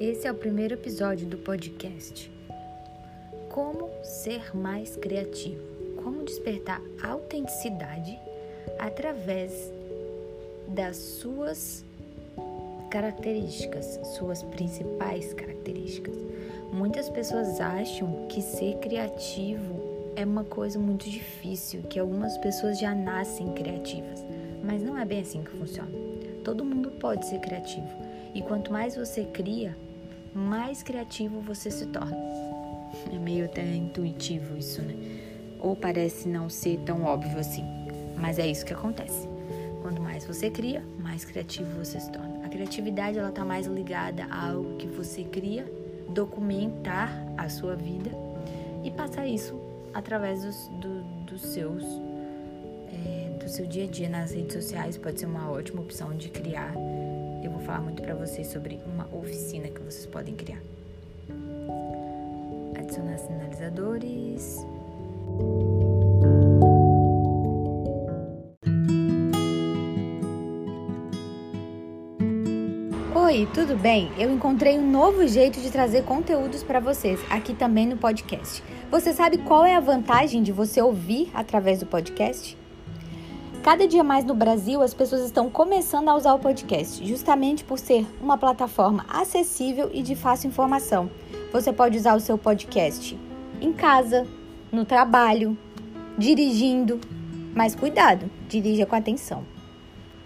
Esse é o primeiro episódio do podcast. Como ser mais criativo? Como despertar autenticidade através das suas características, suas principais características. Muitas pessoas acham que ser criativo é uma coisa muito difícil, que algumas pessoas já nascem criativas, mas não é bem assim que funciona. Todo mundo pode ser criativo e quanto mais você cria, mais criativo você se torna. É meio até intuitivo isso, né? Ou parece não ser tão óbvio assim, mas é isso que acontece. Quanto mais você cria, mais criativo você se torna. A criatividade ela está mais ligada a algo que você cria, documentar a sua vida e passar isso através dos, do, dos seus é, do seu dia a dia nas redes sociais pode ser uma ótima opção de criar. Eu vou falar muito para vocês sobre uma oficina que vocês podem criar. Adicionar sinalizadores. Oi, tudo bem? Eu encontrei um novo jeito de trazer conteúdos para vocês aqui também no podcast. Você sabe qual é a vantagem de você ouvir através do podcast? Cada dia mais no Brasil as pessoas estão começando a usar o podcast, justamente por ser uma plataforma acessível e de fácil informação. Você pode usar o seu podcast em casa, no trabalho, dirigindo, mas cuidado, dirija com atenção.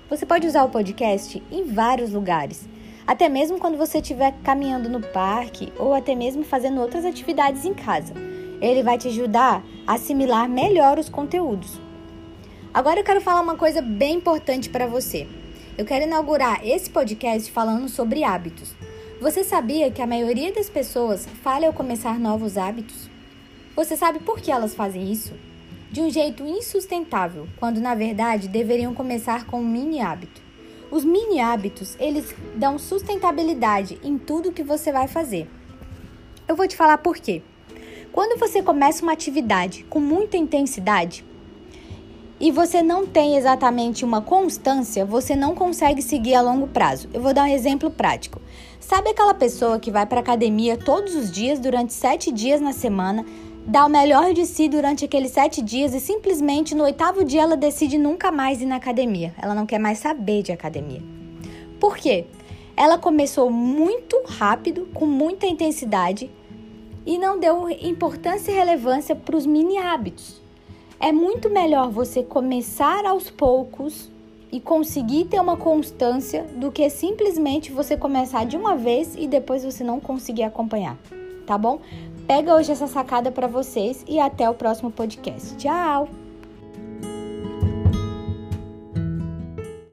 Você pode usar o podcast em vários lugares até mesmo quando você estiver caminhando no parque ou até mesmo fazendo outras atividades em casa. Ele vai te ajudar a assimilar melhor os conteúdos. Agora eu quero falar uma coisa bem importante para você. Eu quero inaugurar esse podcast falando sobre hábitos. Você sabia que a maioria das pessoas falha ao começar novos hábitos? Você sabe por que elas fazem isso? De um jeito insustentável, quando na verdade deveriam começar com um mini hábito. Os mini hábitos, eles dão sustentabilidade em tudo que você vai fazer. Eu vou te falar por quê. Quando você começa uma atividade com muita intensidade e você não tem exatamente uma constância, você não consegue seguir a longo prazo. Eu vou dar um exemplo prático. Sabe aquela pessoa que vai para academia todos os dias durante sete dias na semana, dá o melhor de si durante aqueles sete dias e simplesmente no oitavo dia ela decide nunca mais ir na academia. Ela não quer mais saber de academia. Por quê? Ela começou muito rápido, com muita intensidade e não deu importância e relevância para os mini hábitos. É muito melhor você começar aos poucos e conseguir ter uma constância do que simplesmente você começar de uma vez e depois você não conseguir acompanhar, tá bom? Pega hoje essa sacada para vocês e até o próximo podcast. Tchau!